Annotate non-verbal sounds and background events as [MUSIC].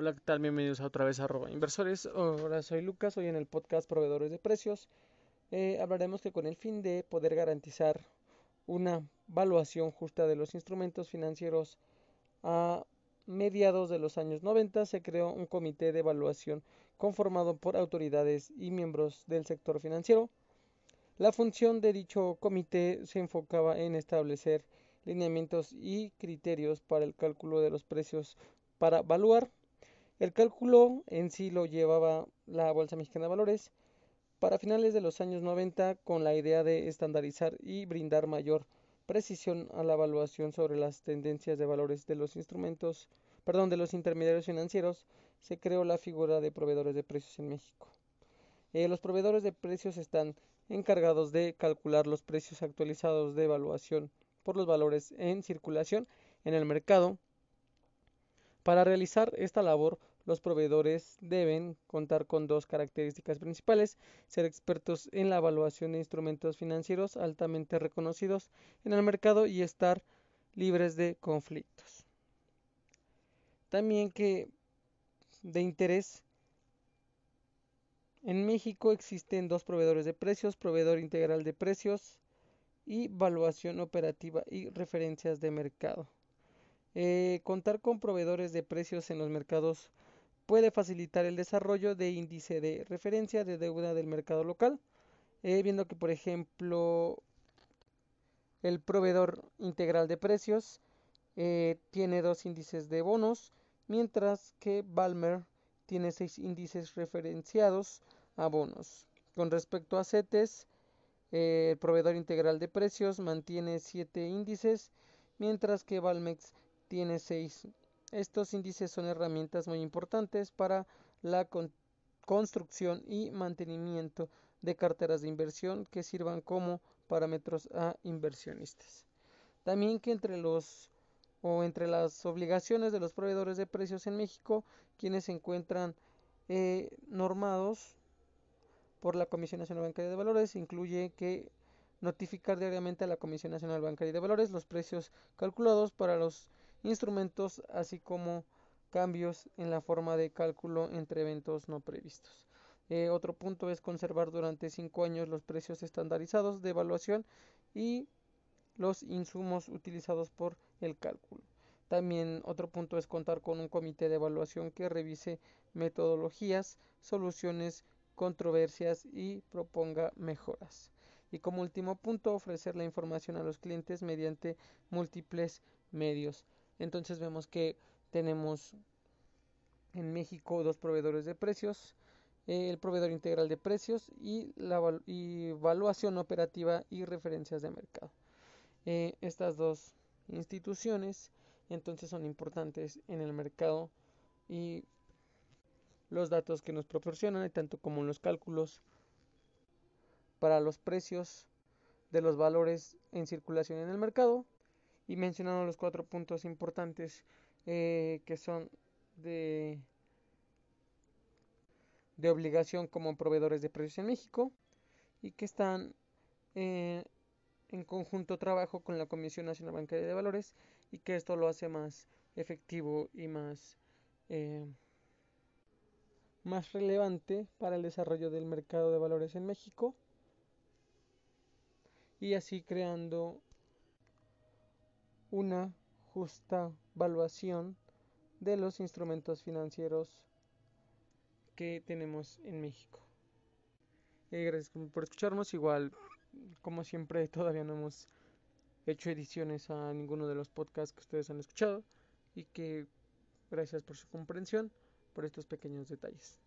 Hola, ¿qué tal? Bienvenidos a otra vez a arroba inversores. Ahora soy Lucas, hoy en el podcast Proveedores de Precios. Eh, hablaremos que con el fin de poder garantizar una valuación justa de los instrumentos financieros a mediados de los años 90 se creó un comité de evaluación conformado por autoridades y miembros del sector financiero. La función de dicho comité se enfocaba en establecer lineamientos y criterios para el cálculo de los precios para evaluar el cálculo en sí lo llevaba la Bolsa Mexicana de Valores para finales de los años 90 con la idea de estandarizar y brindar mayor precisión a la evaluación sobre las tendencias de valores de los instrumentos, perdón, de los intermediarios financieros, se creó la figura de proveedores de precios en México. Eh, los proveedores de precios están encargados de calcular los precios actualizados de evaluación por los valores en circulación en el mercado. Para realizar esta labor, los proveedores deben contar con dos características principales, ser expertos en la evaluación de instrumentos financieros altamente reconocidos en el mercado y estar libres de conflictos. También que de interés en México existen dos proveedores de precios, proveedor integral de precios y evaluación operativa y referencias de mercado. Eh, contar con proveedores de precios en los mercados puede facilitar el desarrollo de índice de referencia de deuda del mercado local, eh, viendo que por ejemplo el proveedor integral de precios eh, tiene dos índices de bonos, mientras que Balmer tiene seis índices referenciados a bonos. Con respecto a CETES, eh, el proveedor integral de precios mantiene siete índices, mientras que Valmex tiene seis estos índices son herramientas muy importantes para la construcción y mantenimiento de carteras de inversión que sirvan como parámetros a inversionistas. También que entre los o entre las obligaciones de los proveedores de precios en México, quienes se encuentran eh, normados por la Comisión Nacional Bancaria de Valores, incluye que notificar diariamente a la Comisión Nacional Bancaria de Valores los precios calculados para los instrumentos, así como cambios en la forma de cálculo entre eventos no previstos. Eh, otro punto es conservar durante cinco años los precios estandarizados de evaluación y los insumos utilizados por el cálculo. También otro punto es contar con un comité de evaluación que revise metodologías, soluciones, controversias y proponga mejoras. Y como último punto, ofrecer la información a los clientes mediante múltiples medios. Entonces vemos que tenemos en México dos proveedores de precios, el proveedor integral de precios y la evaluación operativa y referencias de mercado. Eh, estas dos instituciones entonces son importantes en el mercado y los datos que nos proporcionan, tanto como los cálculos para los precios de los valores en circulación en el mercado, y mencionando los cuatro puntos importantes eh, que son de, de obligación como proveedores de precios en México y que están eh, en conjunto trabajo con la Comisión Nacional Bancaria de Valores y que esto lo hace más efectivo y más, eh, más relevante para el desarrollo del mercado de valores en México. Y así creando una justa valuación de los instrumentos financieros que tenemos en México. Eh, gracias por escucharnos. Igual, como siempre, [LAUGHS] todavía no hemos hecho ediciones a ninguno de los podcasts que ustedes han escuchado y que gracias por su comprensión, por estos pequeños detalles.